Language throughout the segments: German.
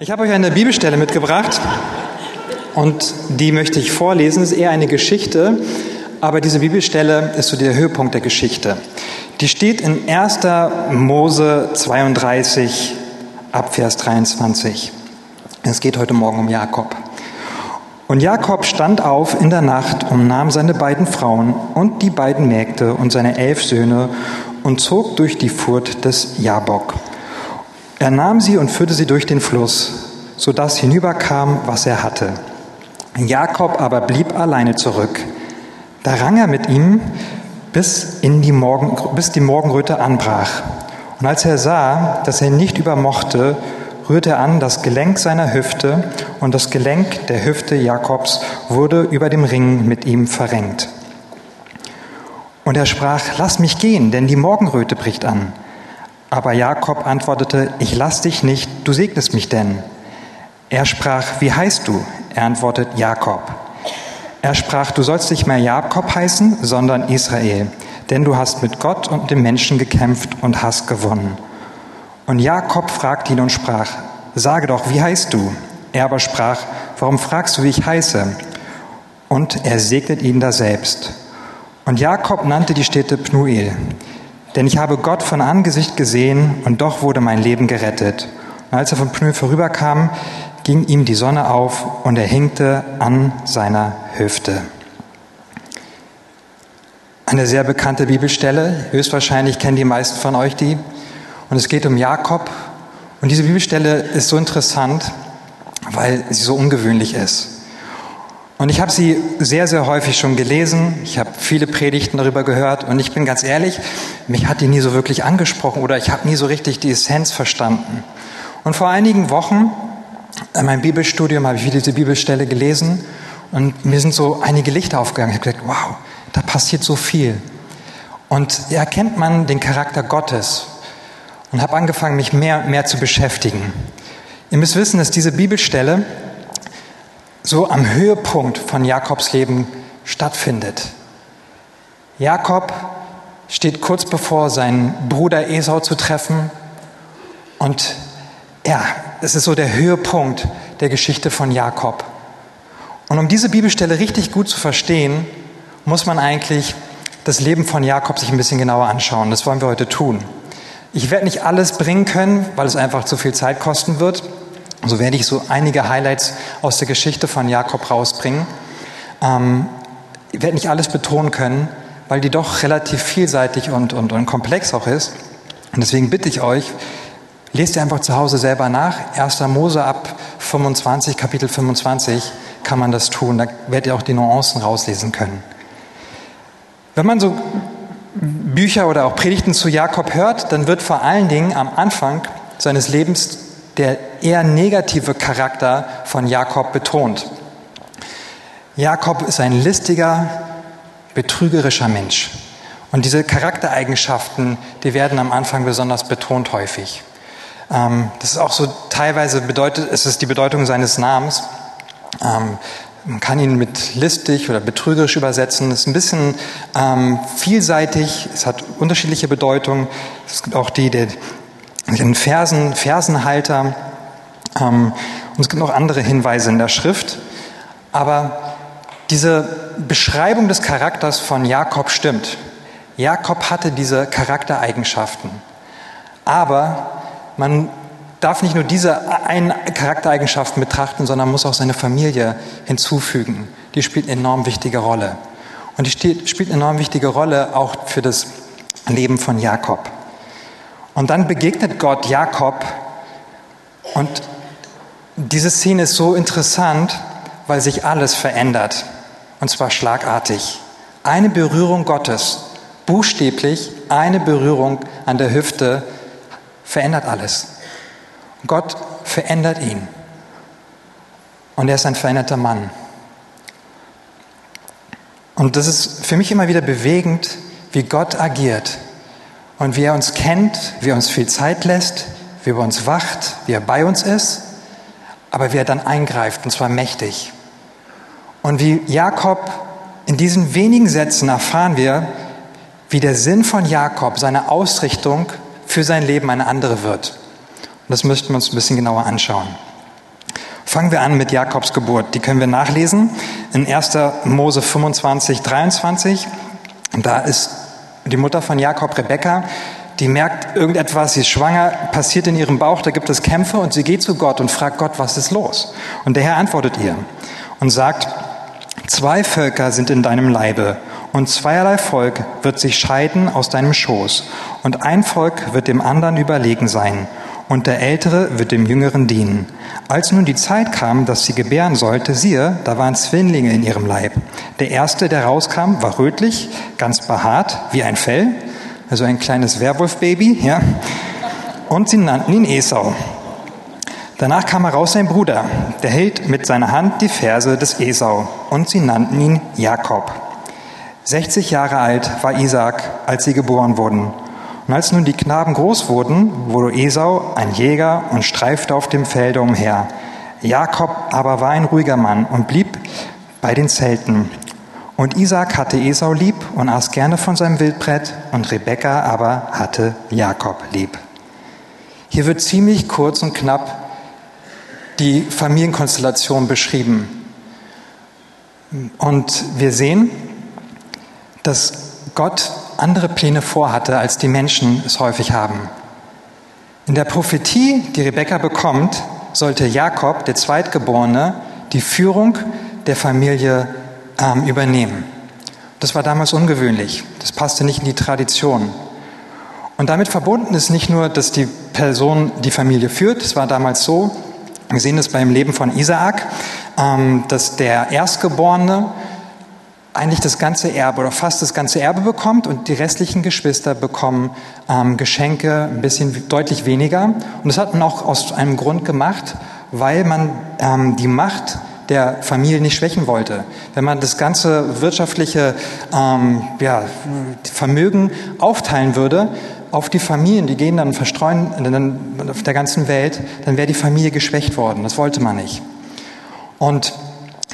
Ich habe euch eine Bibelstelle mitgebracht und die möchte ich vorlesen. Es ist eher eine Geschichte, aber diese Bibelstelle ist so der Höhepunkt der Geschichte. Die steht in 1. Mose 32 ab Vers 23. Es geht heute Morgen um Jakob. Und Jakob stand auf in der Nacht und nahm seine beiden Frauen und die beiden Mägde und seine elf Söhne und zog durch die Furt des Jabok. Er nahm sie und führte sie durch den Fluss, so dass hinüberkam, was er hatte. Jakob aber blieb alleine zurück. Da rang er mit ihm, bis, in die Morgen, bis die Morgenröte anbrach. Und als er sah, dass er nicht übermochte, rührte er an das Gelenk seiner Hüfte, und das Gelenk der Hüfte Jakobs wurde über dem Ring mit ihm verrenkt. Und er sprach, lass mich gehen, denn die Morgenröte bricht an. Aber Jakob antwortete, ich lass dich nicht, du segnest mich denn. Er sprach, wie heißt du? Er antwortet, Jakob. Er sprach, du sollst nicht mehr Jakob heißen, sondern Israel, denn du hast mit Gott und dem Menschen gekämpft und hast gewonnen. Und Jakob fragte ihn und sprach, sage doch, wie heißt du? Er aber sprach, warum fragst du, wie ich heiße? Und er segnet ihn da selbst. Und Jakob nannte die Städte Pnuel, denn ich habe Gott von Angesicht gesehen und doch wurde mein Leben gerettet. Und als er von Pneu vorüberkam, ging ihm die Sonne auf und er hinkte an seiner Hüfte. Eine sehr bekannte Bibelstelle, höchstwahrscheinlich kennen die meisten von euch die. Und es geht um Jakob. Und diese Bibelstelle ist so interessant, weil sie so ungewöhnlich ist. Und ich habe sie sehr, sehr häufig schon gelesen. Ich habe viele Predigten darüber gehört. Und ich bin ganz ehrlich, mich hat die nie so wirklich angesprochen oder ich habe nie so richtig die Essenz verstanden. Und vor einigen Wochen in meinem Bibelstudium habe ich wieder diese Bibelstelle gelesen und mir sind so einige Lichter aufgegangen. Ich habe gedacht, wow, da passiert so viel. Und erkennt man den Charakter Gottes und habe angefangen, mich mehr und mehr zu beschäftigen. Ihr müsst wissen, dass diese Bibelstelle so am Höhepunkt von Jakobs Leben stattfindet. Jakob steht kurz bevor, seinen Bruder Esau zu treffen. Und ja, es ist so der Höhepunkt der Geschichte von Jakob. Und um diese Bibelstelle richtig gut zu verstehen, muss man eigentlich das Leben von Jakob sich ein bisschen genauer anschauen. Das wollen wir heute tun. Ich werde nicht alles bringen können, weil es einfach zu viel Zeit kosten wird. So werde ich so einige Highlights aus der Geschichte von Jakob rausbringen. Ähm, ich werde nicht alles betonen können, weil die doch relativ vielseitig und, und, und komplex auch ist. Und deswegen bitte ich euch, lest ihr einfach zu Hause selber nach. 1. Mose ab 25, Kapitel 25 kann man das tun. Da werdet ihr auch die Nuancen rauslesen können. Wenn man so Bücher oder auch Predigten zu Jakob hört, dann wird vor allen Dingen am Anfang seines Lebens der eher negative Charakter von Jakob betont. Jakob ist ein listiger, betrügerischer Mensch. Und diese Charaktereigenschaften, die werden am Anfang besonders betont häufig. Ähm, das ist auch so teilweise bedeutet, es ist die Bedeutung seines Namens. Ähm, man kann ihn mit listig oder betrügerisch übersetzen. Es ist ein bisschen ähm, vielseitig. Es hat unterschiedliche Bedeutungen. Es gibt auch die, der den Versen, Versenhalter. Ähm, und es gibt noch andere Hinweise in der Schrift. Aber diese Beschreibung des Charakters von Jakob stimmt. Jakob hatte diese Charaktereigenschaften. Aber man darf nicht nur diese ein Charaktereigenschaften betrachten, sondern muss auch seine Familie hinzufügen. Die spielt eine enorm wichtige Rolle. Und die spielt eine enorm wichtige Rolle auch für das Leben von Jakob. Und dann begegnet Gott Jakob und diese Szene ist so interessant, weil sich alles verändert und zwar schlagartig. Eine Berührung Gottes, buchstäblich eine Berührung an der Hüfte verändert alles. Gott verändert ihn und er ist ein veränderter Mann. Und das ist für mich immer wieder bewegend, wie Gott agiert und wie er uns kennt, wie er uns viel Zeit lässt, wie er bei uns wacht, wie er bei uns ist, aber wie er dann eingreift, und zwar mächtig. Und wie Jakob in diesen wenigen Sätzen erfahren wir, wie der Sinn von Jakob, seine Ausrichtung für sein Leben eine andere wird. Und das möchten wir uns ein bisschen genauer anschauen. Fangen wir an mit Jakobs Geburt. Die können wir nachlesen in 1. Mose 25, 23. Da ist die Mutter von Jakob, Rebekka, die merkt irgendetwas, sie ist schwanger, passiert in ihrem Bauch, da gibt es Kämpfe und sie geht zu Gott und fragt Gott, was ist los? Und der Herr antwortet ihr und sagt, zwei Völker sind in deinem Leibe und zweierlei Volk wird sich scheiden aus deinem Schoß und ein Volk wird dem anderen überlegen sein und der Ältere wird dem Jüngeren dienen. Als nun die Zeit kam, dass sie gebären sollte, siehe, da waren Zwillinge in ihrem Leib. Der erste, der rauskam, war rötlich, ganz behaart, wie ein Fell, also ein kleines Werwolfbaby, ja. Und sie nannten ihn Esau. Danach kam heraus sein Bruder, der hielt mit seiner Hand die Verse des Esau, und sie nannten ihn Jakob. 60 Jahre alt war Isaac, als sie geboren wurden. Und als nun die Knaben groß wurden, wurde Esau ein Jäger und streifte auf dem Felde umher. Jakob aber war ein ruhiger Mann und blieb bei den Zelten. Und Isaac hatte Esau lieb und aß gerne von seinem Wildbrett, und Rebekka aber hatte Jakob lieb. Hier wird ziemlich kurz und knapp die Familienkonstellation beschrieben. Und wir sehen, dass Gott andere Pläne vorhatte, als die Menschen es häufig haben. In der Prophetie, die Rebekka bekommt, sollte Jakob, der Zweitgeborene, die Führung der Familie ähm, übernehmen. Das war damals ungewöhnlich. Das passte nicht in die Tradition. Und damit verbunden ist nicht nur, dass die Person die Familie führt. Es war damals so, wir sehen es beim Leben von Isaak, ähm, dass der Erstgeborene eigentlich das ganze Erbe oder fast das ganze Erbe bekommt und die restlichen Geschwister bekommen ähm, Geschenke ein bisschen deutlich weniger. Und das hat man auch aus einem Grund gemacht, weil man ähm, die Macht der Familie nicht schwächen wollte. Wenn man das ganze wirtschaftliche ähm, ja, Vermögen aufteilen würde auf die Familien, die gehen dann verstreuen dann auf der ganzen Welt, dann wäre die Familie geschwächt worden. Das wollte man nicht. Und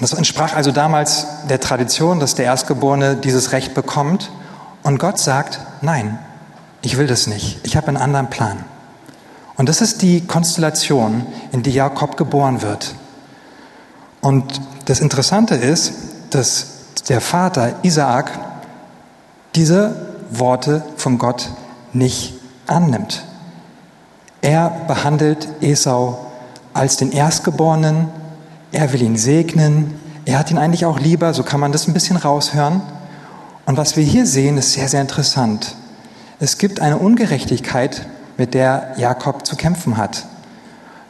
das entsprach also damals der Tradition, dass der Erstgeborene dieses Recht bekommt. Und Gott sagt, nein, ich will das nicht. Ich habe einen anderen Plan. Und das ist die Konstellation, in die Jakob geboren wird. Und das Interessante ist, dass der Vater Isaak diese Worte von Gott nicht annimmt. Er behandelt Esau als den Erstgeborenen, er will ihn segnen, er hat ihn eigentlich auch lieber, so kann man das ein bisschen raushören. Und was wir hier sehen, ist sehr, sehr interessant. Es gibt eine Ungerechtigkeit, mit der Jakob zu kämpfen hat,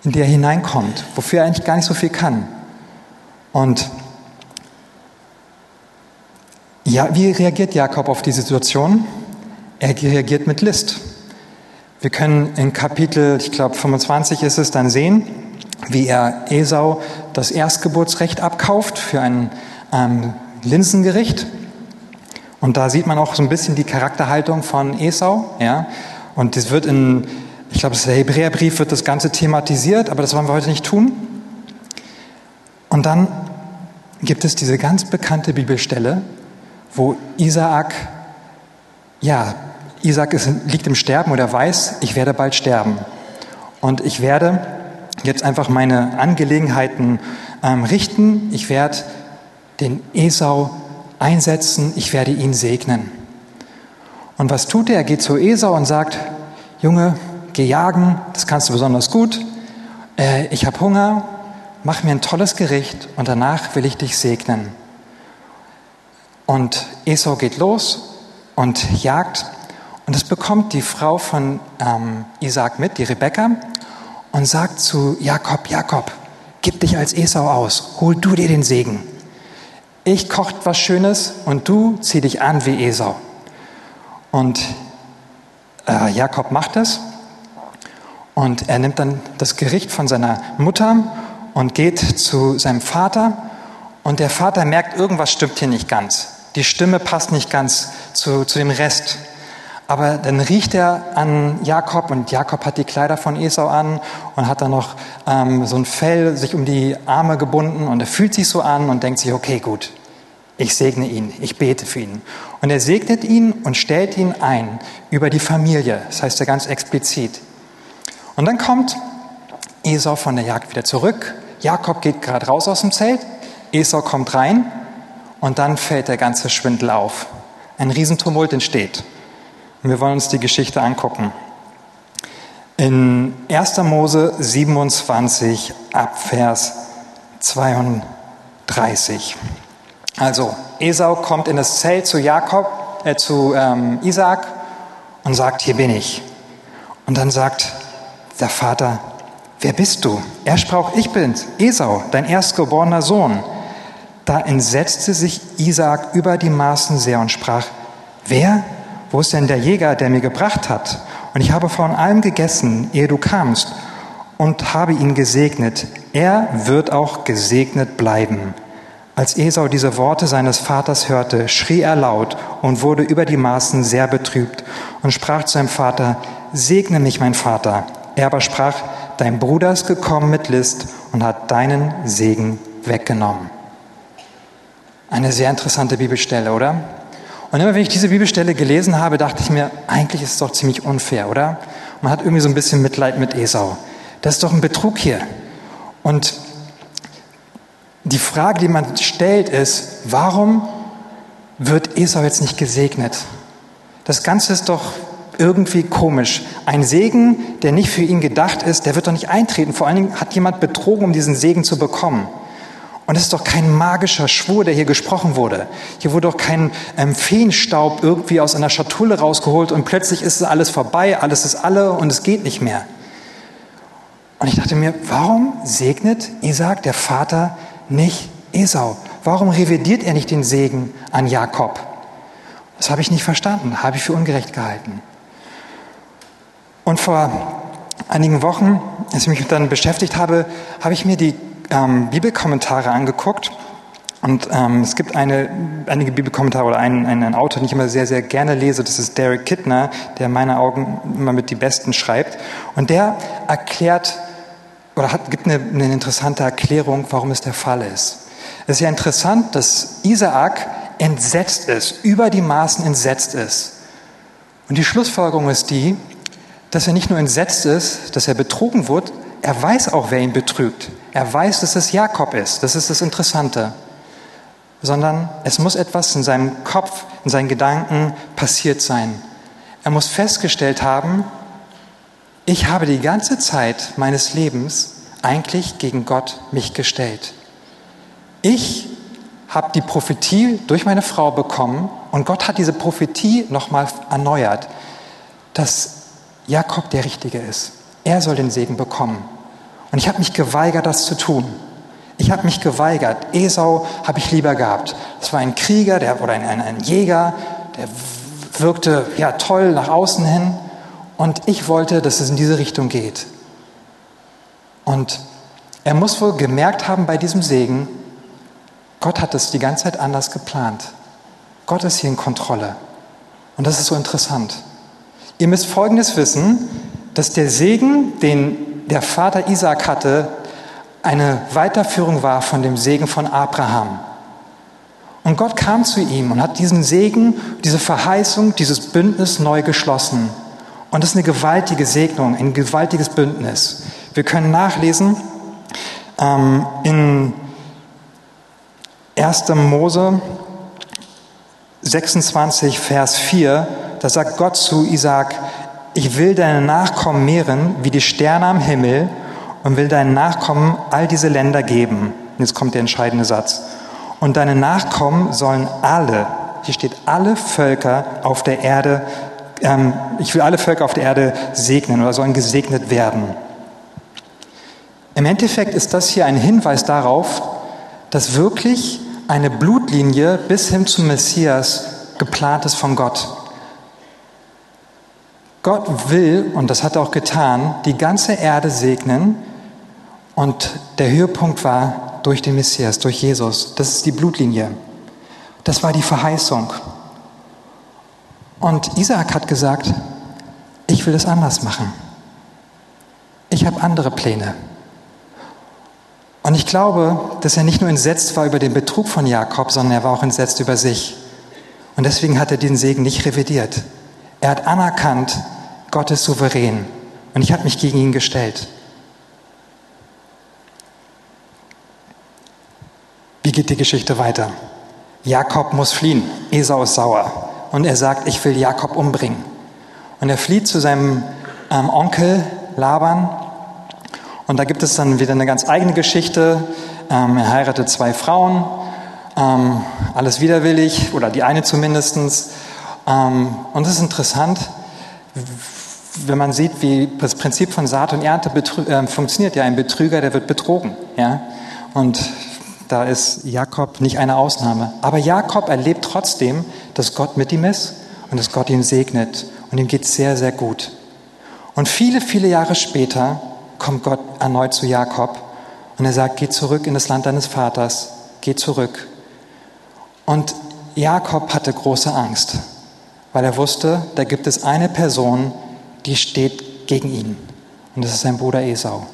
in die er hineinkommt, wofür er eigentlich gar nicht so viel kann. Und ja, wie reagiert Jakob auf die Situation? Er reagiert mit List. Wir können in Kapitel, ich glaube 25 ist es, dann sehen, wie er Esau das Erstgeburtsrecht abkauft für ein ähm, Linsengericht. Und da sieht man auch so ein bisschen die Charakterhaltung von Esau. Ja? Und das wird in, ich glaube, der Hebräerbrief, wird das Ganze thematisiert, aber das wollen wir heute nicht tun. Und dann gibt es diese ganz bekannte Bibelstelle, wo Isaak, ja, Isaac ist, liegt im Sterben und er weiß, ich werde bald sterben. Und ich werde jetzt einfach meine Angelegenheiten ähm, richten. Ich werde den Esau einsetzen, ich werde ihn segnen. Und was tut er? Er geht zu Esau und sagt, Junge, geh jagen, das kannst du besonders gut. Äh, ich habe Hunger, mach mir ein tolles Gericht und danach will ich dich segnen. Und Esau geht los und jagt. Und das bekommt die Frau von ähm, Isaac mit, die Rebekka und sagt zu Jakob, Jakob, gib dich als Esau aus, hol du dir den Segen. Ich koche was Schönes und du zieh dich an wie Esau. Und äh, Jakob macht es und er nimmt dann das Gericht von seiner Mutter und geht zu seinem Vater und der Vater merkt, irgendwas stimmt hier nicht ganz. Die Stimme passt nicht ganz zu, zu dem Rest. Aber dann riecht er an Jakob und Jakob hat die Kleider von Esau an und hat dann noch ähm, so ein Fell sich um die Arme gebunden und er fühlt sich so an und denkt sich, okay, gut, ich segne ihn, ich bete für ihn. Und er segnet ihn und stellt ihn ein über die Familie, das heißt er ganz explizit. Und dann kommt Esau von der Jagd wieder zurück, Jakob geht gerade raus aus dem Zelt, Esau kommt rein und dann fällt der ganze Schwindel auf. Ein Riesentumult entsteht. Wir wollen uns die Geschichte angucken. In 1. Mose 27 ab Vers 32. Also, Esau kommt in das Zelt zu Jakob, äh, zu ähm, Isaac und sagt, hier bin ich. Und dann sagt der Vater, wer bist du? Er sprach, ich bin's, Esau, dein erstgeborener Sohn. Da entsetzte sich Isaac über die Maßen sehr und sprach, wer? Wo ist denn der Jäger, der mir gebracht hat? Und ich habe von allem gegessen, ehe du kamst, und habe ihn gesegnet. Er wird auch gesegnet bleiben. Als Esau diese Worte seines Vaters hörte, schrie er laut und wurde über die Maßen sehr betrübt und sprach zu seinem Vater, Segne mich, mein Vater. Er aber sprach, dein Bruder ist gekommen mit List und hat deinen Segen weggenommen. Eine sehr interessante Bibelstelle, oder? Und immer wenn ich diese Bibelstelle gelesen habe, dachte ich mir, eigentlich ist es doch ziemlich unfair, oder? Man hat irgendwie so ein bisschen Mitleid mit Esau. Das ist doch ein Betrug hier. Und die Frage, die man stellt, ist, warum wird Esau jetzt nicht gesegnet? Das Ganze ist doch irgendwie komisch. Ein Segen, der nicht für ihn gedacht ist, der wird doch nicht eintreten. Vor allen Dingen hat jemand betrogen, um diesen Segen zu bekommen. Und es ist doch kein magischer Schwur, der hier gesprochen wurde. Hier wurde doch kein ähm, Feenstaub irgendwie aus einer Schatulle rausgeholt und plötzlich ist alles vorbei, alles ist alle und es geht nicht mehr. Und ich dachte mir, warum segnet Isaac, der Vater, nicht Esau? Warum revidiert er nicht den Segen an Jakob? Das habe ich nicht verstanden, habe ich für ungerecht gehalten. Und vor einigen Wochen, als ich mich dann beschäftigt habe, habe ich mir die ähm, Bibelkommentare angeguckt. Und ähm, es gibt eine, einige Bibelkommentare oder einen, einen, Autor, den ich immer sehr, sehr gerne lese. Das ist Derek Kittner, der in meinen Augen immer mit die Besten schreibt. Und der erklärt oder hat, gibt eine, eine interessante Erklärung, warum es der Fall ist. Es ist ja interessant, dass Isaak entsetzt ist, über die Maßen entsetzt ist. Und die Schlussfolgerung ist die, dass er nicht nur entsetzt ist, dass er betrogen wird, er weiß auch, wer ihn betrügt. Er weiß, dass es Jakob ist. Das ist das Interessante. Sondern es muss etwas in seinem Kopf, in seinen Gedanken passiert sein. Er muss festgestellt haben, ich habe die ganze Zeit meines Lebens eigentlich gegen Gott mich gestellt. Ich habe die Prophetie durch meine Frau bekommen und Gott hat diese Prophetie nochmal erneuert, dass Jakob der Richtige ist. Er soll den Segen bekommen. Und ich habe mich geweigert, das zu tun. Ich habe mich geweigert. Esau habe ich lieber gehabt. Das war ein Krieger der, oder ein, ein, ein Jäger, der wirkte ja toll nach außen hin. Und ich wollte, dass es in diese Richtung geht. Und er muss wohl gemerkt haben bei diesem Segen, Gott hat es die ganze Zeit anders geplant. Gott ist hier in Kontrolle. Und das ist so interessant. Ihr müsst Folgendes wissen, dass der Segen, den der Vater Isaac hatte, eine Weiterführung war von dem Segen von Abraham. Und Gott kam zu ihm und hat diesen Segen, diese Verheißung, dieses Bündnis neu geschlossen. Und das ist eine gewaltige Segnung, ein gewaltiges Bündnis. Wir können nachlesen ähm, in 1. Mose 26, Vers 4, da sagt Gott zu Isaac, ich will deine Nachkommen mehren wie die Sterne am Himmel und will deinen Nachkommen all diese Länder geben. Jetzt kommt der entscheidende Satz. Und deine Nachkommen sollen alle, hier steht alle Völker auf der Erde, ähm, ich will alle Völker auf der Erde segnen oder sollen gesegnet werden. Im Endeffekt ist das hier ein Hinweis darauf, dass wirklich eine Blutlinie bis hin zum Messias geplant ist von Gott. Gott will, und das hat er auch getan, die ganze Erde segnen. Und der Höhepunkt war durch den Messias, durch Jesus. Das ist die Blutlinie. Das war die Verheißung. Und Isaac hat gesagt, ich will es anders machen. Ich habe andere Pläne. Und ich glaube, dass er nicht nur entsetzt war über den Betrug von Jakob, sondern er war auch entsetzt über sich. Und deswegen hat er den Segen nicht revidiert. Er hat anerkannt, Gott ist souverän und ich habe mich gegen ihn gestellt. geht die Geschichte weiter? Jakob muss fliehen. Esau ist sauer. Und er sagt, ich will Jakob umbringen. Und er flieht zu seinem ähm, Onkel Laban. Und da gibt es dann wieder eine ganz eigene Geschichte. Ähm, er heiratet zwei Frauen. Ähm, alles widerwillig, oder die eine zumindest. Ähm, und es ist interessant, wenn man sieht, wie das Prinzip von Saat und Ernte äh, funktioniert. Ja, ein Betrüger, der wird betrogen. Ja? Und da ist Jakob nicht eine Ausnahme. Aber Jakob erlebt trotzdem, dass Gott mit ihm ist und dass Gott ihn segnet. Und ihm geht sehr, sehr gut. Und viele, viele Jahre später kommt Gott erneut zu Jakob und er sagt, geh zurück in das Land deines Vaters, geh zurück. Und Jakob hatte große Angst, weil er wusste, da gibt es eine Person, die steht gegen ihn. Und das ist sein Bruder Esau.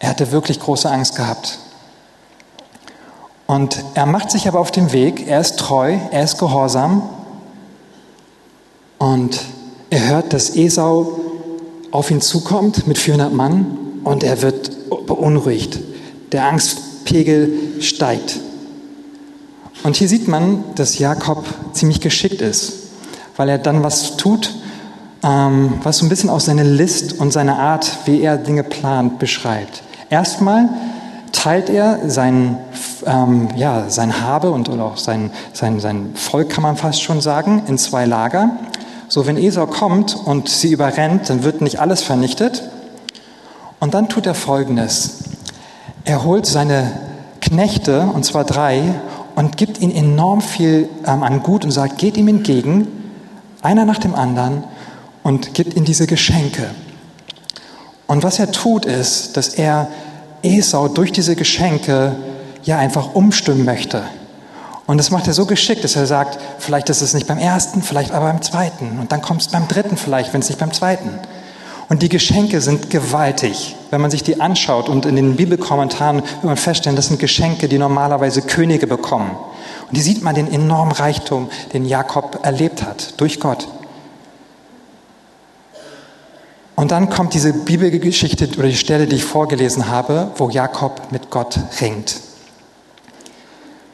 Er hatte wirklich große Angst gehabt. Und er macht sich aber auf den Weg, er ist treu, er ist gehorsam und er hört, dass Esau auf ihn zukommt mit 400 Mann und er wird beunruhigt. Der Angstpegel steigt. Und hier sieht man, dass Jakob ziemlich geschickt ist, weil er dann was tut, ähm, was so ein bisschen auch seine List und seine Art, wie er Dinge plant, beschreibt. Erstmal teilt er sein, ähm, ja, sein Habe und oder auch sein, sein, sein Volk, kann man fast schon sagen, in zwei Lager. So, wenn Esau kommt und sie überrennt, dann wird nicht alles vernichtet. Und dann tut er Folgendes. Er holt seine Knechte, und zwar drei, und gibt ihnen enorm viel ähm, an Gut und sagt, geht ihm entgegen, einer nach dem anderen, und gibt ihnen diese Geschenke. Und was er tut, ist, dass er Esau durch diese Geschenke ja einfach umstimmen möchte. Und das macht er so geschickt, dass er sagt, vielleicht ist es nicht beim ersten, vielleicht aber beim zweiten. Und dann kommt es beim dritten vielleicht, wenn es nicht beim zweiten. Und die Geschenke sind gewaltig. Wenn man sich die anschaut und in den Bibelkommentaren wird man feststellen, das sind Geschenke, die normalerweise Könige bekommen. Und die sieht man den enormen Reichtum, den Jakob erlebt hat durch Gott. Und dann kommt diese Bibelgeschichte oder die Stelle, die ich vorgelesen habe, wo Jakob mit Gott ringt.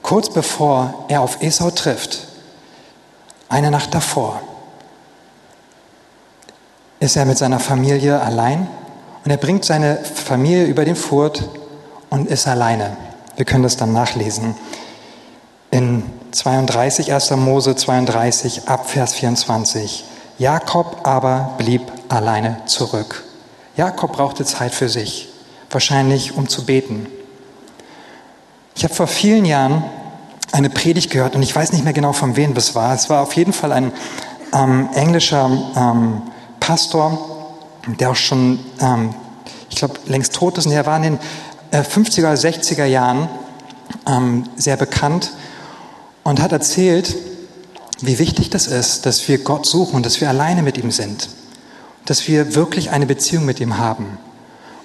Kurz bevor er auf Esau trifft, eine Nacht davor, ist er mit seiner Familie allein und er bringt seine Familie über den Furt und ist alleine. Wir können das dann nachlesen. In 32, 1. Mose 32, Abvers 24. Jakob aber blieb alleine zurück. Jakob brauchte Zeit für sich, wahrscheinlich um zu beten. Ich habe vor vielen Jahren eine Predigt gehört und ich weiß nicht mehr genau, von wem das war. Es war auf jeden Fall ein ähm, englischer ähm, Pastor, der auch schon, ähm, ich glaube, längst tot ist. Und er war in den äh, 50er oder 60er Jahren ähm, sehr bekannt und hat erzählt, wie wichtig das ist, dass wir Gott suchen und dass wir alleine mit ihm sind. Dass wir wirklich eine Beziehung mit ihm haben.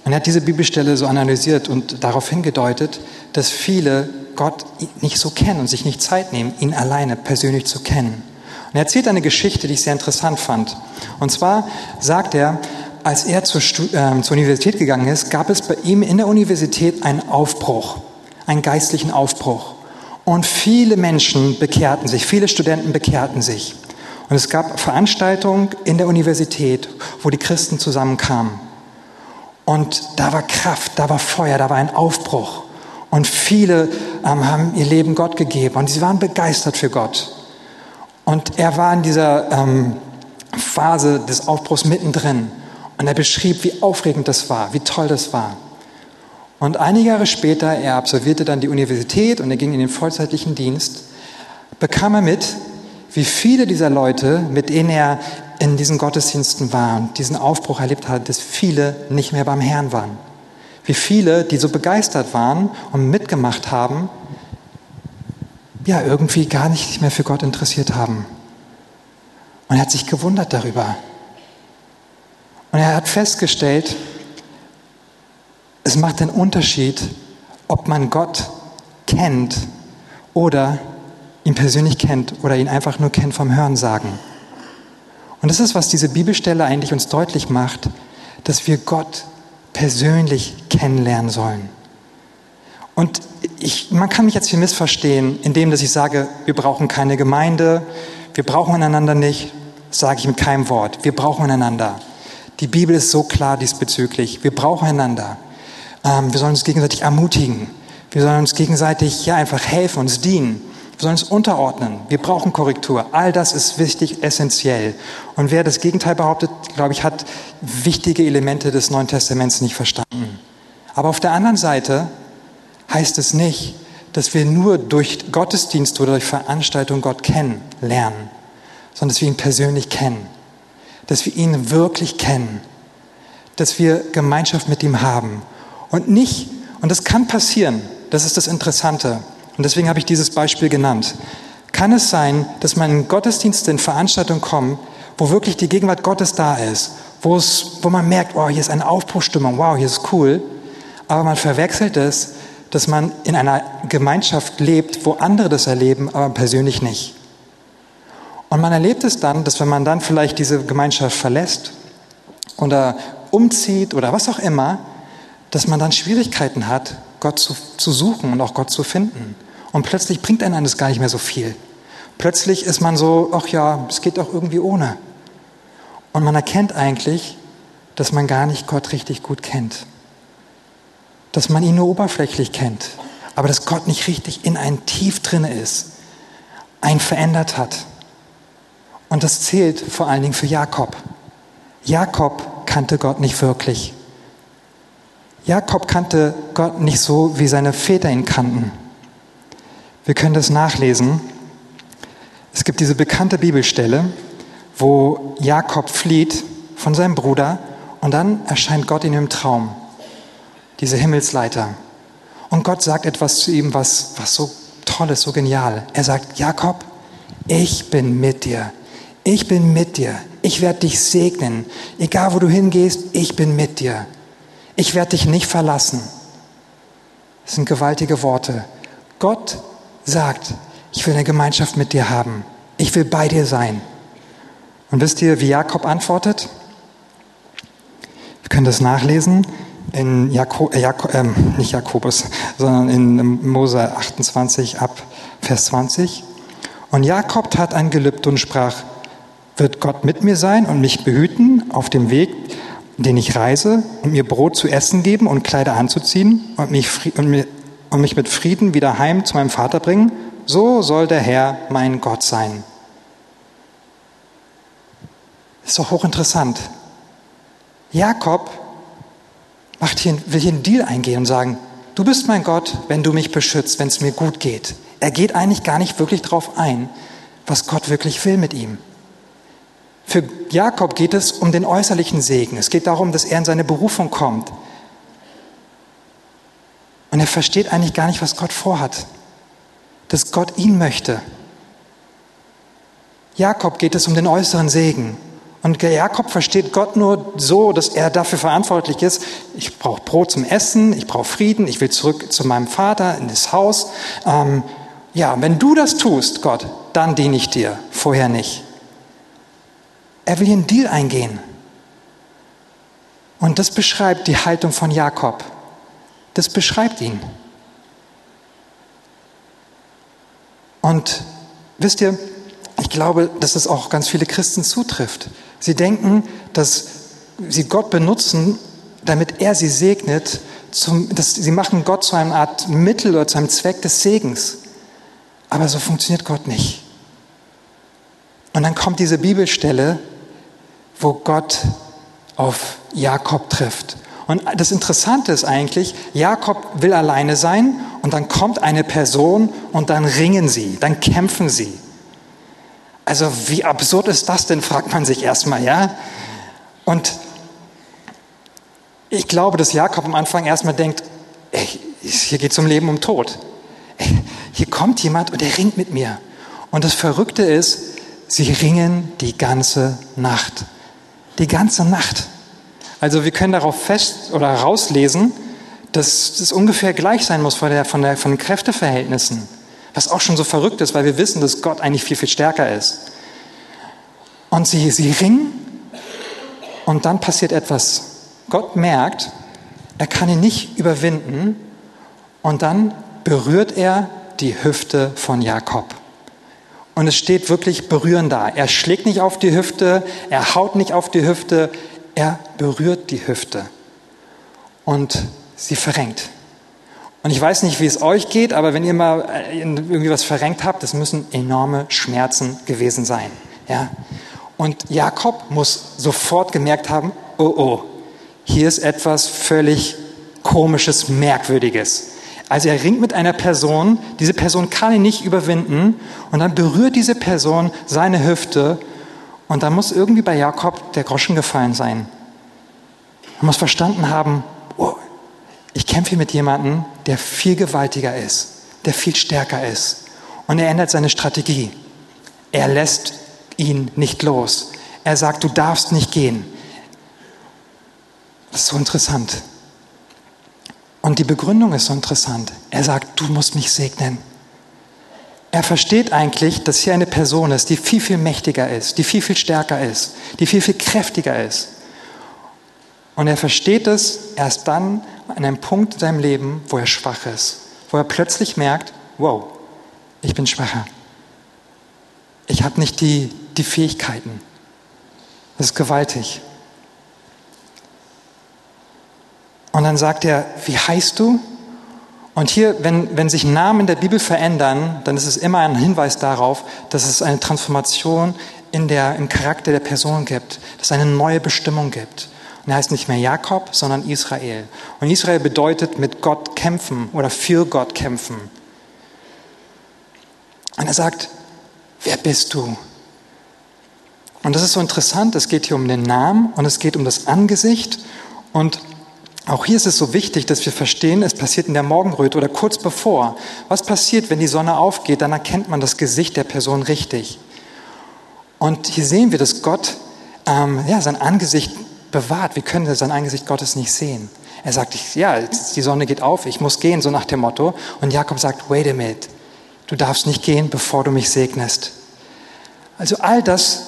Und er hat diese Bibelstelle so analysiert und darauf hingedeutet, dass viele Gott nicht so kennen und sich nicht Zeit nehmen, ihn alleine persönlich zu kennen. Und er erzählt eine Geschichte, die ich sehr interessant fand. Und zwar sagt er, als er zur, äh, zur Universität gegangen ist, gab es bei ihm in der Universität einen Aufbruch, einen geistlichen Aufbruch. Und viele Menschen bekehrten sich, viele Studenten bekehrten sich. Und es gab Veranstaltungen in der Universität, wo die Christen zusammenkamen. Und da war Kraft, da war Feuer, da war ein Aufbruch. Und viele ähm, haben ihr Leben Gott gegeben und sie waren begeistert für Gott. Und er war in dieser ähm, Phase des Aufbruchs mittendrin. Und er beschrieb, wie aufregend das war, wie toll das war. Und einige Jahre später, er absolvierte dann die Universität und er ging in den vollzeitlichen Dienst, bekam er mit, wie viele dieser Leute, mit denen er in diesen Gottesdiensten war und diesen Aufbruch erlebt hat, dass viele nicht mehr beim Herrn waren. Wie viele, die so begeistert waren und mitgemacht haben, ja, irgendwie gar nicht mehr für Gott interessiert haben. Und er hat sich gewundert darüber. Und er hat festgestellt, es macht einen Unterschied, ob man Gott kennt oder ihn persönlich kennt oder ihn einfach nur kennt vom Hörensagen. Und das ist, was diese Bibelstelle eigentlich uns deutlich macht, dass wir Gott persönlich kennenlernen sollen. Und ich, man kann mich jetzt hier missverstehen, indem dass ich sage, wir brauchen keine Gemeinde, wir brauchen einander nicht, sage ich mit keinem Wort. Wir brauchen einander. Die Bibel ist so klar diesbezüglich. Wir brauchen einander. Ähm, wir sollen uns gegenseitig ermutigen. Wir sollen uns gegenseitig ja einfach helfen, uns dienen. Wir sollen uns unterordnen. Wir brauchen Korrektur. All das ist wichtig, essentiell. Und wer das Gegenteil behauptet, glaube ich, hat wichtige Elemente des Neuen Testaments nicht verstanden. Aber auf der anderen Seite heißt es nicht, dass wir nur durch Gottesdienst oder durch Veranstaltung Gott kennenlernen, sondern dass wir ihn persönlich kennen, dass wir ihn wirklich kennen, dass wir Gemeinschaft mit ihm haben und nicht, und das kann passieren, das ist das Interessante, und deswegen habe ich dieses Beispiel genannt. Kann es sein, dass man in Gottesdienste, in Veranstaltungen kommt, wo wirklich die Gegenwart Gottes da ist, wo, es, wo man merkt, wow, hier ist eine Aufbruchstimmung, wow, hier ist cool, aber man verwechselt es, dass man in einer Gemeinschaft lebt, wo andere das erleben, aber persönlich nicht. Und man erlebt es dann, dass wenn man dann vielleicht diese Gemeinschaft verlässt oder umzieht oder was auch immer, dass man dann Schwierigkeiten hat, Gott zu, zu suchen und auch Gott zu finden. Und plötzlich bringt einen das gar nicht mehr so viel. Plötzlich ist man so, ach ja, es geht auch irgendwie ohne. Und man erkennt eigentlich, dass man gar nicht Gott richtig gut kennt. Dass man ihn nur oberflächlich kennt. Aber dass Gott nicht richtig in ein Tief drinne ist, einen verändert hat. Und das zählt vor allen Dingen für Jakob. Jakob kannte Gott nicht wirklich. Jakob kannte Gott nicht so, wie seine Väter ihn kannten. Wir können das nachlesen. Es gibt diese bekannte Bibelstelle, wo Jakob flieht von seinem Bruder und dann erscheint Gott in im Traum, diese Himmelsleiter. Und Gott sagt etwas zu ihm, was, was so toll ist, so genial. Er sagt, Jakob, ich bin mit dir. Ich bin mit dir. Ich werde dich segnen. Egal wo du hingehst, ich bin mit dir. Ich werde dich nicht verlassen. Das sind gewaltige Worte. Gott sagt, ich will eine Gemeinschaft mit dir haben. Ich will bei dir sein. Und wisst ihr, wie Jakob antwortet? Wir können das nachlesen in Jakob, äh, Jakob äh, nicht Jakobus, sondern in Mose 28 ab Vers 20. Und Jakob tat ein Gelübde und sprach, wird Gott mit mir sein und mich behüten auf dem Weg, den ich reise, und mir Brot zu essen geben und Kleider anzuziehen und mich, und mir, und mich mit Frieden wieder heim zu meinem Vater bringen, so soll der Herr mein Gott sein. Ist doch hochinteressant. Jakob macht hier, will hier einen Deal eingehen und sagen, du bist mein Gott, wenn du mich beschützt, wenn es mir gut geht. Er geht eigentlich gar nicht wirklich darauf ein, was Gott wirklich will mit ihm. Für Jakob geht es um den äußerlichen Segen. Es geht darum, dass er in seine Berufung kommt, und er versteht eigentlich gar nicht, was Gott vorhat. Dass Gott ihn möchte. Jakob geht es um den äußeren Segen. Und Jakob versteht Gott nur so, dass er dafür verantwortlich ist. Ich brauche Brot zum Essen, ich brauche Frieden, ich will zurück zu meinem Vater in das Haus. Ähm, ja, wenn du das tust, Gott, dann diene ich dir, vorher nicht. Er will hier einen Deal eingehen. Und das beschreibt die Haltung von Jakob das beschreibt ihn. Und wisst ihr, ich glaube, dass es auch ganz viele Christen zutrifft. Sie denken, dass sie Gott benutzen, damit er sie segnet. Zum, dass sie machen Gott zu einer Art Mittel oder zu einem Zweck des Segens. Aber so funktioniert Gott nicht. Und dann kommt diese Bibelstelle, wo Gott auf Jakob trifft und das Interessante ist eigentlich, Jakob will alleine sein und dann kommt eine Person und dann ringen sie, dann kämpfen sie. Also wie absurd ist das denn, fragt man sich erstmal, ja? Und ich glaube, dass Jakob am Anfang erstmal denkt, ey, hier geht es um Leben und Tod. Ey, hier kommt jemand und der ringt mit mir. Und das Verrückte ist, sie ringen die ganze Nacht. Die ganze Nacht. Also wir können darauf fest oder rauslesen, dass das ungefähr gleich sein muss von, der, von, der, von den Kräfteverhältnissen. Was auch schon so verrückt ist, weil wir wissen, dass Gott eigentlich viel, viel stärker ist. Und sie, sie ringen und dann passiert etwas. Gott merkt, er kann ihn nicht überwinden Und dann berührt er die Hüfte von Jakob. Und es steht wirklich berühren da. Er schlägt nicht auf die Hüfte, er haut nicht auf die Hüfte, er berührt die Hüfte. Und sie verrenkt. Und ich weiß nicht, wie es euch geht, aber wenn ihr mal äh, irgendwie was verrenkt habt, das müssen enorme Schmerzen gewesen sein. Ja? Und Jakob muss sofort gemerkt haben, oh oh, hier ist etwas völlig komisches, merkwürdiges. Also er ringt mit einer Person, diese Person kann ihn nicht überwinden und dann berührt diese Person seine Hüfte und dann muss irgendwie bei Jakob der Groschen gefallen sein. Er muss verstanden haben, oh, ich kämpfe mit jemandem, der viel gewaltiger ist, der viel stärker ist. Und er ändert seine Strategie. Er lässt ihn nicht los. Er sagt, du darfst nicht gehen. Das ist so interessant. Und die Begründung ist so interessant. Er sagt, du musst mich segnen. Er versteht eigentlich, dass hier eine Person ist, die viel, viel mächtiger ist, die viel, viel stärker ist, die viel, viel kräftiger ist. Und er versteht es erst dann an einem Punkt in seinem Leben, wo er schwach ist, wo er plötzlich merkt, wow, ich bin schwacher. Ich habe nicht die, die Fähigkeiten. Das ist gewaltig. Und dann sagt er, wie heißt du? Und hier, wenn, wenn sich Namen in der Bibel verändern, dann ist es immer ein Hinweis darauf, dass es eine Transformation in der, im Charakter der Person gibt, dass es eine neue Bestimmung gibt. Und er heißt nicht mehr Jakob, sondern Israel. Und Israel bedeutet mit Gott kämpfen oder für Gott kämpfen. Und er sagt, wer bist du? Und das ist so interessant, es geht hier um den Namen und es geht um das Angesicht. Und auch hier ist es so wichtig, dass wir verstehen, es passiert in der Morgenröte oder kurz bevor. Was passiert, wenn die Sonne aufgeht? Dann erkennt man das Gesicht der Person richtig. Und hier sehen wir, dass Gott ähm, ja, sein Angesicht bewahrt. Wir können sein Angesicht Gottes nicht sehen. Er sagt, ja, die Sonne geht auf, ich muss gehen, so nach dem Motto. Und Jakob sagt, wait a minute, du darfst nicht gehen, bevor du mich segnest. Also all das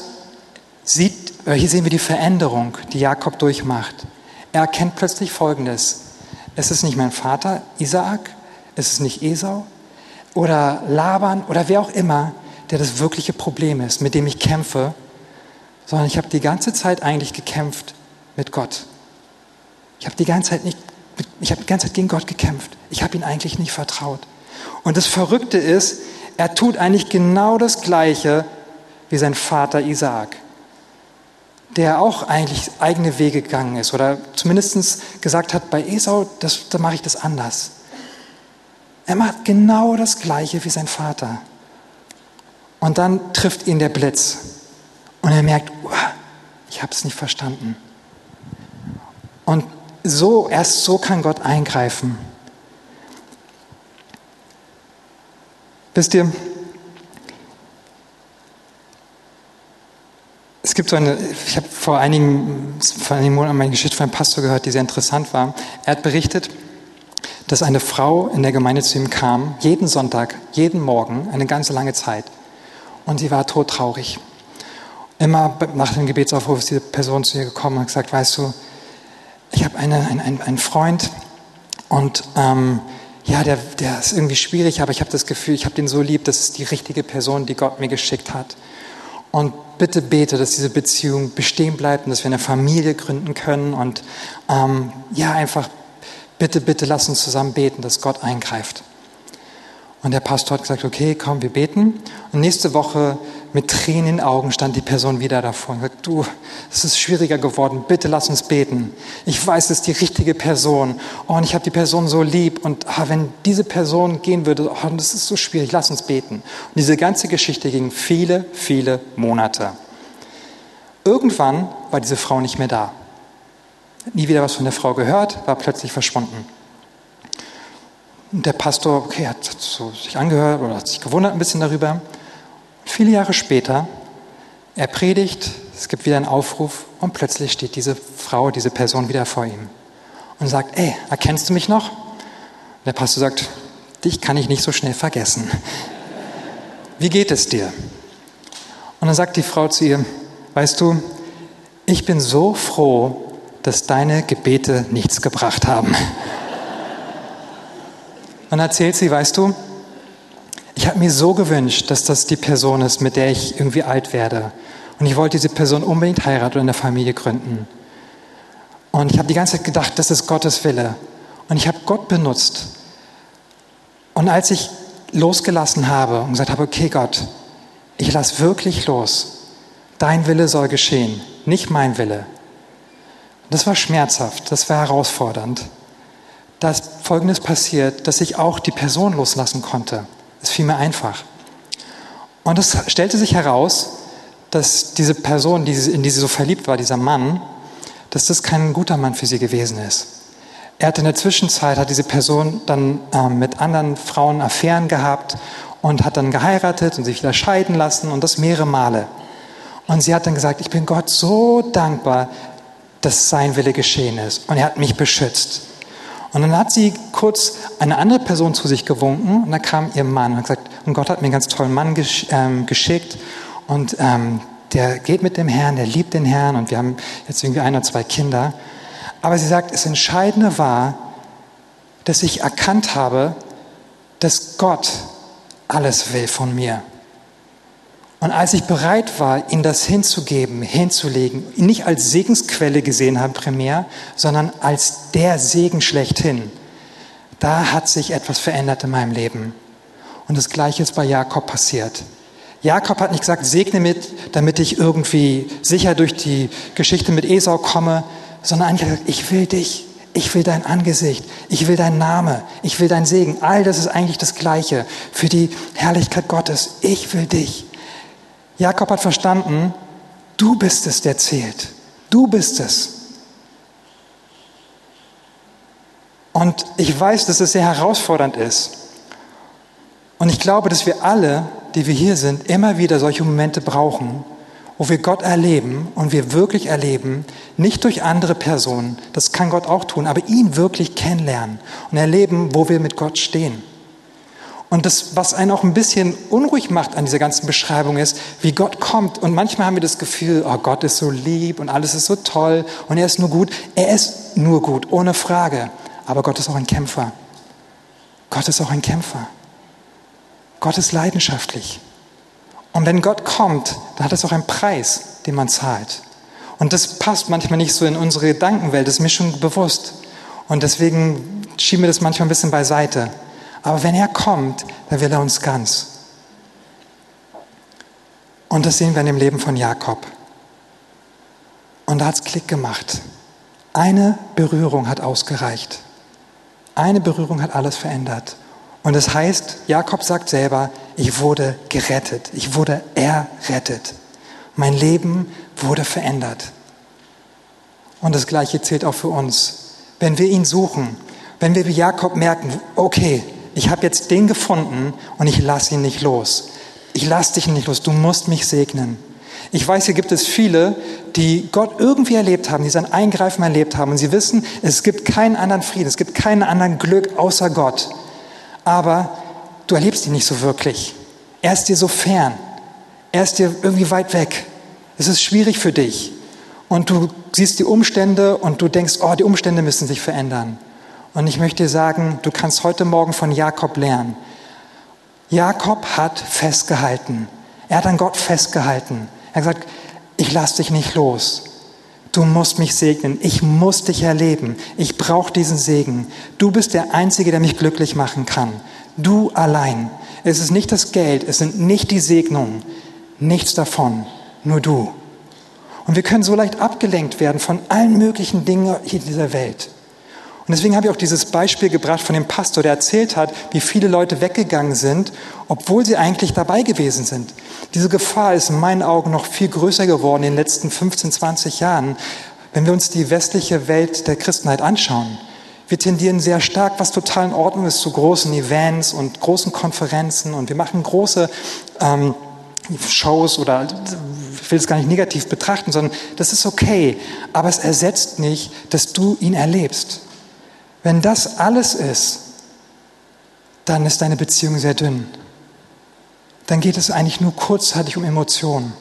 sieht, hier sehen wir die Veränderung, die Jakob durchmacht. Er erkennt plötzlich Folgendes. Es ist nicht mein Vater, Isaak, es ist nicht Esau oder Laban oder wer auch immer, der das wirkliche Problem ist, mit dem ich kämpfe, sondern ich habe die ganze Zeit eigentlich gekämpft mit Gott. Ich habe die ganze Zeit nicht, ich habe die ganze Zeit gegen Gott gekämpft. Ich habe ihn eigentlich nicht vertraut. Und das Verrückte ist, er tut eigentlich genau das Gleiche wie sein Vater Isaak, der auch eigentlich eigene Wege gegangen ist oder zumindest gesagt hat, bei Esau, das, da mache ich das anders. Er macht genau das Gleiche wie sein Vater. Und dann trifft ihn der Blitz und er merkt, ich habe es nicht verstanden. Und so, erst so kann Gott eingreifen. Wisst ihr, es gibt so eine, ich habe vor einigen, vor einigen Monaten meine Geschichte von einem Pastor gehört, die sehr interessant war. Er hat berichtet, dass eine Frau in der Gemeinde zu ihm kam, jeden Sonntag, jeden Morgen, eine ganze lange Zeit. Und sie war todtraurig. Immer nach dem Gebetsaufruf ist diese Person zu ihr gekommen und hat gesagt, weißt du, ich habe eine, ein, ein, einen Freund und ähm, ja, der, der ist irgendwie schwierig, aber ich habe das Gefühl, ich habe den so lieb, das ist die richtige Person, die Gott mir geschickt hat. Und bitte bete, dass diese Beziehung bestehen bleibt und dass wir eine Familie gründen können. Und ähm, ja, einfach bitte, bitte lass uns zusammen beten, dass Gott eingreift. Und der Pastor hat gesagt, okay, komm, wir beten. Und nächste Woche mit Tränen in den Augen stand die Person wieder davor und sagt, du, es ist schwieriger geworden, bitte lass uns beten. Ich weiß, es ist die richtige Person. Oh, und ich habe die Person so lieb. Und ah, wenn diese Person gehen würde, oh, das ist so schwierig, lass uns beten. Und diese ganze Geschichte ging viele, viele Monate. Irgendwann war diese Frau nicht mehr da. Nie wieder was von der Frau gehört, war plötzlich verschwunden. Und der Pastor, okay, hat sich angehört oder hat sich gewundert ein bisschen darüber. Viele Jahre später, er predigt, es gibt wieder einen Aufruf und plötzlich steht diese Frau, diese Person wieder vor ihm und sagt, ey, erkennst du mich noch? Der Pastor sagt, dich kann ich nicht so schnell vergessen. Wie geht es dir? Und dann sagt die Frau zu ihr, weißt du, ich bin so froh, dass deine Gebete nichts gebracht haben. Und erzählt sie, weißt du, ich habe mir so gewünscht, dass das die Person ist, mit der ich irgendwie alt werde. Und ich wollte diese Person unbedingt heiraten und eine Familie gründen. Und ich habe die ganze Zeit gedacht, das ist Gottes Wille. Und ich habe Gott benutzt. Und als ich losgelassen habe und gesagt habe, okay Gott, ich lasse wirklich los. Dein Wille soll geschehen, nicht mein Wille. Das war schmerzhaft, das war herausfordernd. Da ist Folgendes passiert, dass ich auch die Person loslassen konnte. Es fiel mir einfach. Und es stellte sich heraus, dass diese Person, in die sie so verliebt war, dieser Mann, dass das kein guter Mann für sie gewesen ist. Er hat in der Zwischenzeit, hat diese Person dann äh, mit anderen Frauen Affären gehabt und hat dann geheiratet und sich wieder scheiden lassen und das mehrere Male. Und sie hat dann gesagt, ich bin Gott so dankbar, dass sein Wille geschehen ist. Und er hat mich beschützt. Und dann hat sie kurz eine andere Person zu sich gewunken und da kam ihr Mann und hat gesagt, und Gott hat mir einen ganz tollen Mann gesch ähm, geschickt und ähm, der geht mit dem Herrn, der liebt den Herrn und wir haben jetzt irgendwie ein oder zwei Kinder. Aber sie sagt, das Entscheidende war, dass ich erkannt habe, dass Gott alles will von mir. Und als ich bereit war, ihm das hinzugeben, hinzulegen, ihn nicht als Segensquelle gesehen habe primär, sondern als der Segen schlechthin, da hat sich etwas verändert in meinem Leben. Und das Gleiche ist bei Jakob passiert. Jakob hat nicht gesagt, segne mit, damit ich irgendwie sicher durch die Geschichte mit Esau komme, sondern eigentlich gesagt, ich will dich, ich will dein Angesicht, ich will dein Name, ich will dein Segen. All das ist eigentlich das Gleiche für die Herrlichkeit Gottes. Ich will dich. Jakob hat verstanden, du bist es, der zählt. Du bist es. Und ich weiß, dass es sehr herausfordernd ist. Und ich glaube, dass wir alle, die wir hier sind, immer wieder solche Momente brauchen, wo wir Gott erleben und wir wirklich erleben, nicht durch andere Personen, das kann Gott auch tun, aber ihn wirklich kennenlernen und erleben, wo wir mit Gott stehen. Und das, was einen auch ein bisschen unruhig macht an dieser ganzen Beschreibung ist, wie Gott kommt. Und manchmal haben wir das Gefühl, oh, Gott ist so lieb und alles ist so toll und er ist nur gut. Er ist nur gut, ohne Frage. Aber Gott ist auch ein Kämpfer. Gott ist auch ein Kämpfer. Gott ist leidenschaftlich. Und wenn Gott kommt, dann hat es auch einen Preis, den man zahlt. Und das passt manchmal nicht so in unsere Gedankenwelt, das ist mir schon bewusst. Und deswegen schieben wir das manchmal ein bisschen beiseite. Aber wenn er kommt, dann will er uns ganz. Und das sehen wir in dem Leben von Jakob. Und da hat es Klick gemacht. Eine Berührung hat ausgereicht. Eine Berührung hat alles verändert. Und es das heißt, Jakob sagt selber, ich wurde gerettet, ich wurde errettet. Mein Leben wurde verändert. Und das Gleiche zählt auch für uns. Wenn wir ihn suchen, wenn wir wie Jakob merken, okay, ich habe jetzt den gefunden und ich lasse ihn nicht los. Ich lasse dich nicht los, du musst mich segnen. Ich weiß, hier gibt es viele, die Gott irgendwie erlebt haben, die sein Eingreifen erlebt haben und sie wissen, es gibt keinen anderen Frieden, es gibt keinen anderen Glück außer Gott. Aber du erlebst ihn nicht so wirklich. Er ist dir so fern. Er ist dir irgendwie weit weg. Es ist schwierig für dich. Und du siehst die Umstände und du denkst, oh, die Umstände müssen sich verändern. Und ich möchte dir sagen, du kannst heute Morgen von Jakob lernen. Jakob hat festgehalten. Er hat an Gott festgehalten. Er hat gesagt, ich lasse dich nicht los. Du musst mich segnen. Ich muss dich erleben. Ich brauche diesen Segen. Du bist der Einzige, der mich glücklich machen kann. Du allein. Es ist nicht das Geld, es sind nicht die Segnungen. Nichts davon. Nur du. Und wir können so leicht abgelenkt werden von allen möglichen Dingen hier in dieser Welt. Und deswegen habe ich auch dieses Beispiel gebracht von dem Pastor, der erzählt hat, wie viele Leute weggegangen sind, obwohl sie eigentlich dabei gewesen sind. Diese Gefahr ist in meinen Augen noch viel größer geworden in den letzten 15, 20 Jahren, wenn wir uns die westliche Welt der Christenheit anschauen. Wir tendieren sehr stark, was total in Ordnung ist, zu großen Events und großen Konferenzen und wir machen große ähm, Shows oder ich will es gar nicht negativ betrachten, sondern das ist okay, aber es ersetzt nicht, dass du ihn erlebst. Wenn das alles ist, dann ist deine Beziehung sehr dünn. Dann geht es eigentlich nur kurzzeitig um Emotionen.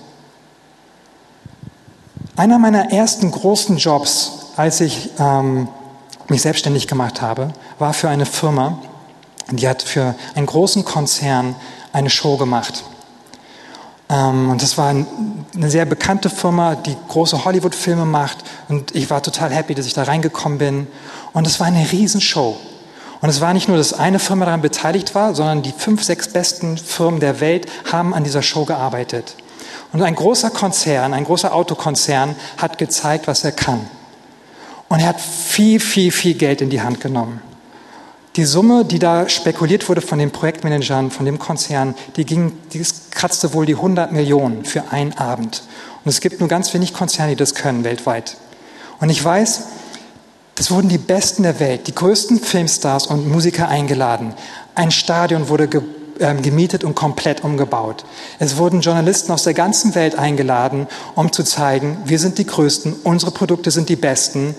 Einer meiner ersten großen Jobs, als ich ähm, mich selbstständig gemacht habe, war für eine Firma, Die hat für einen großen Konzern eine Show gemacht. Ähm, und das war eine sehr bekannte Firma, die große Hollywood-Filme macht. Und ich war total happy, dass ich da reingekommen bin. Und es war eine Riesenshow. Und es war nicht nur, dass eine Firma daran beteiligt war, sondern die fünf, sechs besten Firmen der Welt haben an dieser Show gearbeitet. Und ein großer Konzern, ein großer Autokonzern hat gezeigt, was er kann. Und er hat viel, viel, viel Geld in die Hand genommen. Die Summe, die da spekuliert wurde von den Projektmanagern, von dem Konzern, die, ging, die kratzte wohl die 100 Millionen für einen Abend. Und es gibt nur ganz wenig Konzerne, die das können weltweit. Und ich weiß, es wurden die Besten der Welt, die größten Filmstars und Musiker eingeladen. Ein Stadion wurde ge äh, gemietet und komplett umgebaut. Es wurden Journalisten aus der ganzen Welt eingeladen, um zu zeigen, wir sind die Größten, unsere Produkte sind die Besten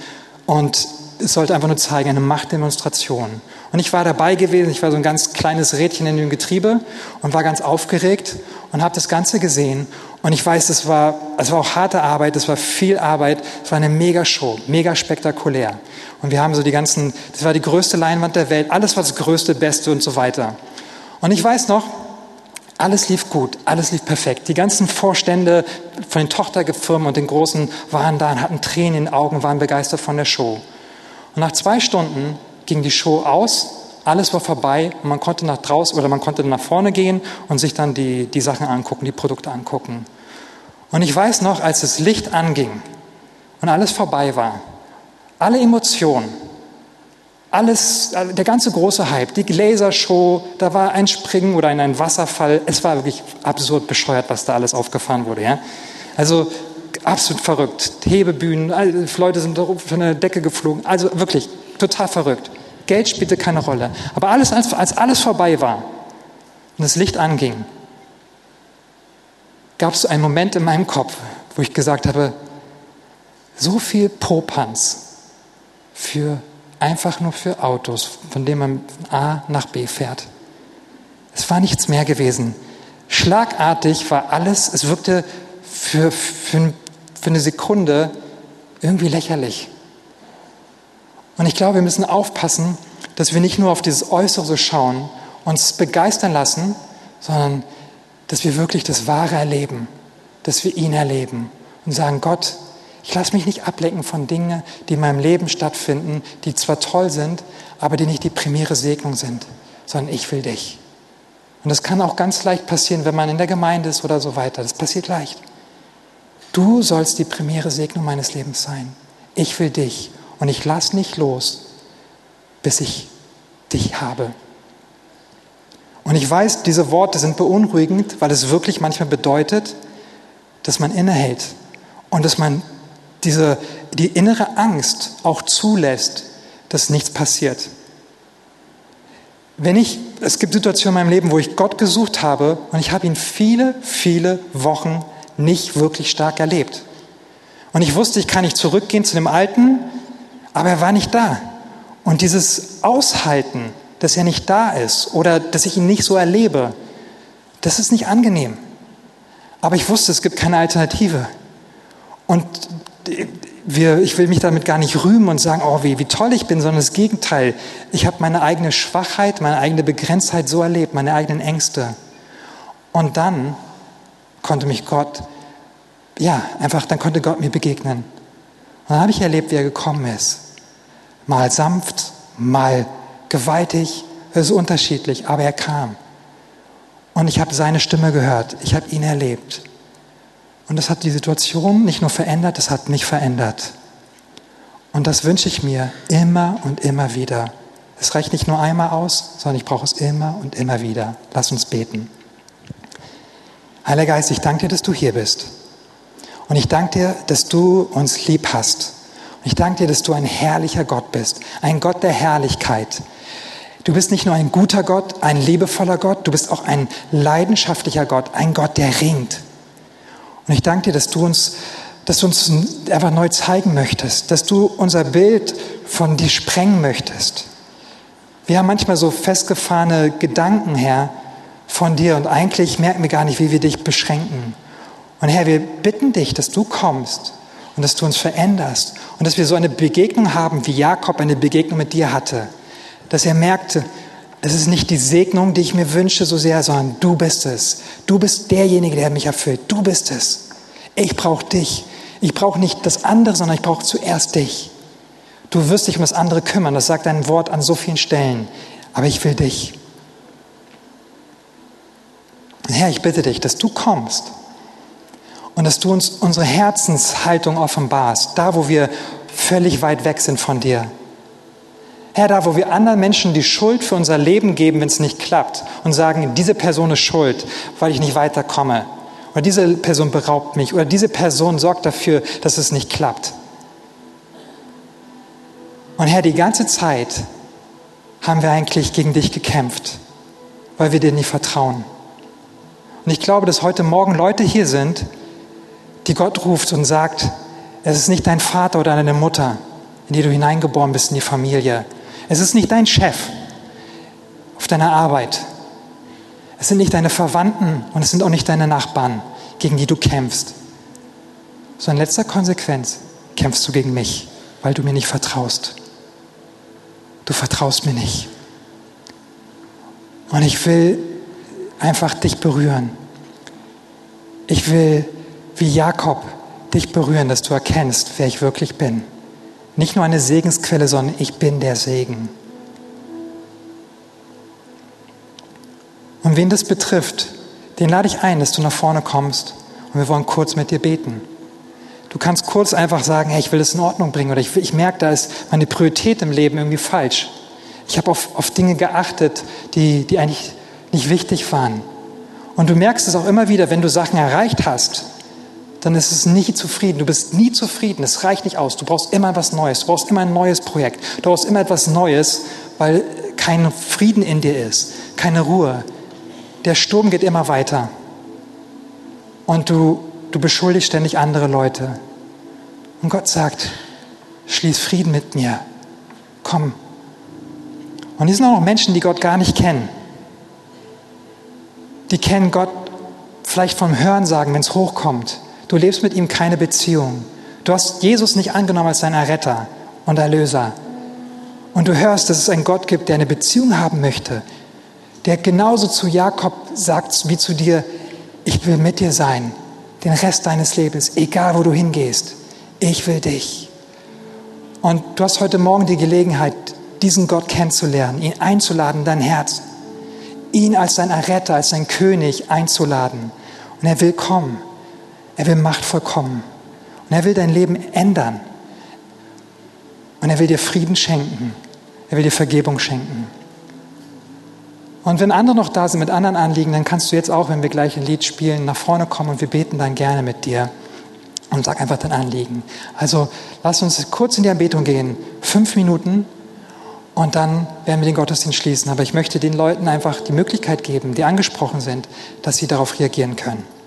und es sollte einfach nur zeigen, eine Machtdemonstration. Und ich war dabei gewesen, ich war so ein ganz kleines Rädchen in dem Getriebe und war ganz aufgeregt und habe das Ganze gesehen. Und ich weiß, es war, es war auch harte Arbeit, es war viel Arbeit, es war eine Mega-Show, mega spektakulär. Und wir haben so die ganzen, das war die größte Leinwand der Welt, alles war das Größte, Beste und so weiter. Und ich weiß noch, alles lief gut, alles lief perfekt. Die ganzen Vorstände von den Tochterfirmen und den Großen waren da und hatten Tränen in den Augen, waren begeistert von der Show. Und nach zwei Stunden ging die Show aus, alles war vorbei und man konnte nach draußen oder man konnte nach vorne gehen und sich dann die, die Sachen angucken, die Produkte angucken. Und ich weiß noch, als das Licht anging und alles vorbei war, alle Emotionen, alles, der ganze große Hype, die Lasershow, da war ein Springen oder ein Wasserfall. Es war wirklich absurd bescheuert, was da alles aufgefahren wurde. Ja? Also absolut verrückt. Hebebühnen, Leute sind von der Decke geflogen. Also wirklich total verrückt. Geld spielte keine Rolle. Aber alles, als, als alles vorbei war und das Licht anging, gab es einen Moment in meinem Kopf, wo ich gesagt habe, so viel Popanz für einfach nur für Autos, von denen man von A nach B fährt. Es war nichts mehr gewesen. Schlagartig war alles, es wirkte für, für, für eine Sekunde irgendwie lächerlich. Und ich glaube, wir müssen aufpassen, dass wir nicht nur auf dieses Äußere schauen, uns begeistern lassen, sondern dass wir wirklich das Wahre erleben, dass wir ihn erleben und sagen, Gott, ich lasse mich nicht ablenken von Dingen, die in meinem Leben stattfinden, die zwar toll sind, aber die nicht die primäre Segnung sind, sondern ich will dich. Und das kann auch ganz leicht passieren, wenn man in der Gemeinde ist oder so weiter. Das passiert leicht. Du sollst die primäre Segnung meines Lebens sein. Ich will dich und ich lasse nicht los, bis ich dich habe. Und ich weiß, diese Worte sind beunruhigend, weil es wirklich manchmal bedeutet, dass man innehält und dass man diese, die innere Angst auch zulässt, dass nichts passiert. Wenn ich, es gibt Situationen in meinem Leben, wo ich Gott gesucht habe und ich habe ihn viele, viele Wochen nicht wirklich stark erlebt. Und ich wusste, ich kann nicht zurückgehen zu dem Alten, aber er war nicht da. Und dieses Aushalten, dass er nicht da ist oder dass ich ihn nicht so erlebe, das ist nicht angenehm. Aber ich wusste, es gibt keine Alternative. Und wir, ich will mich damit gar nicht rühmen und sagen, oh, wie, wie toll ich bin, sondern das Gegenteil. Ich habe meine eigene Schwachheit, meine eigene Begrenztheit so erlebt, meine eigenen Ängste. Und dann konnte mich Gott, ja, einfach, dann konnte Gott mir begegnen. Und dann habe ich erlebt, wie er gekommen ist. Mal sanft, mal gewaltig, es ist unterschiedlich, aber er kam. Und ich habe seine Stimme gehört, ich habe ihn erlebt. Und das hat die Situation nicht nur verändert, das hat mich verändert. Und das wünsche ich mir immer und immer wieder. Es reicht nicht nur einmal aus, sondern ich brauche es immer und immer wieder. Lass uns beten. Heiliger Geist, ich danke dir, dass du hier bist. Und ich danke dir, dass du uns lieb hast. Und ich danke dir, dass du ein herrlicher Gott bist, ein Gott der Herrlichkeit. Du bist nicht nur ein guter Gott, ein liebevoller Gott, du bist auch ein leidenschaftlicher Gott, ein Gott, der ringt. Und ich danke dir, dass du uns, dass du uns einfach neu zeigen möchtest, dass du unser Bild von dir sprengen möchtest. Wir haben manchmal so festgefahrene Gedanken, Herr, von dir und eigentlich merken wir gar nicht, wie wir dich beschränken. Und Herr, wir bitten dich, dass du kommst und dass du uns veränderst und dass wir so eine Begegnung haben, wie Jakob eine Begegnung mit dir hatte. Dass er merkte, Es ist nicht die Segnung, die ich mir wünsche so sehr, sondern du bist es. Du bist derjenige, der mich erfüllt. Du bist es. Ich brauche dich. Ich brauche nicht das andere, sondern ich brauche zuerst dich. Du wirst dich um das andere kümmern. Das sagt dein Wort an so vielen Stellen. Aber ich will dich. Herr, ich bitte dich, dass du kommst und dass du uns unsere Herzenshaltung offenbarst, da wo wir völlig weit weg sind von dir. Herr, da wo wir anderen Menschen die Schuld für unser Leben geben, wenn es nicht klappt und sagen, diese Person ist schuld, weil ich nicht weiterkomme. Oder diese Person beraubt mich. Oder diese Person sorgt dafür, dass es nicht klappt. Und Herr, die ganze Zeit haben wir eigentlich gegen dich gekämpft, weil wir dir nicht vertrauen. Und ich glaube, dass heute Morgen Leute hier sind, die Gott ruft und sagt, es ist nicht dein Vater oder deine Mutter, in die du hineingeboren bist in die Familie. Es ist nicht dein Chef auf deiner Arbeit. Es sind nicht deine Verwandten und es sind auch nicht deine Nachbarn, gegen die du kämpfst. So in letzter Konsequenz kämpfst du gegen mich, weil du mir nicht vertraust. Du vertraust mir nicht. Und ich will einfach dich berühren. Ich will wie Jakob dich berühren, dass du erkennst, wer ich wirklich bin. Nicht nur eine Segensquelle, sondern ich bin der Segen. Und wen das betrifft, den lade ich ein, dass du nach vorne kommst und wir wollen kurz mit dir beten. Du kannst kurz einfach sagen, hey, ich will das in Ordnung bringen oder ich, ich merke, da ist meine Priorität im Leben irgendwie falsch. Ich habe auf, auf Dinge geachtet, die, die eigentlich nicht wichtig waren. Und du merkst es auch immer wieder, wenn du Sachen erreicht hast, dann ist es nie zufrieden. Du bist nie zufrieden. Es reicht nicht aus. Du brauchst immer etwas Neues. Du brauchst immer ein neues Projekt. Du brauchst immer etwas Neues, weil kein Frieden in dir ist, keine Ruhe. Der Sturm geht immer weiter. Und du, du beschuldigst ständig andere Leute. Und Gott sagt, schließ Frieden mit mir. Komm. Und hier sind auch noch Menschen, die Gott gar nicht kennen. Die kennen Gott vielleicht vom Hörensagen, wenn es hochkommt. Du lebst mit ihm keine Beziehung. Du hast Jesus nicht angenommen als deinen Erretter und Erlöser. Und du hörst, dass es einen Gott gibt, der eine Beziehung haben möchte, der genauso zu Jakob sagt wie zu dir, ich will mit dir sein, den Rest deines Lebens, egal wo du hingehst. Ich will dich. Und du hast heute Morgen die Gelegenheit, diesen Gott kennenzulernen, ihn einzuladen in dein Herz, ihn als dein Erretter, als dein König einzuladen. Und er will kommen. Er will machtvoll kommen. Und er will dein Leben ändern. Und er will dir Frieden schenken. Er will dir Vergebung schenken. Und wenn andere noch da sind mit anderen Anliegen, dann kannst du jetzt auch, wenn wir gleich ein Lied spielen, nach vorne kommen und wir beten dann gerne mit dir und sag einfach dein Anliegen. Also lass uns kurz in die Anbetung gehen, fünf Minuten und dann werden wir den Gottesdienst schließen. Aber ich möchte den Leuten einfach die Möglichkeit geben, die angesprochen sind, dass sie darauf reagieren können.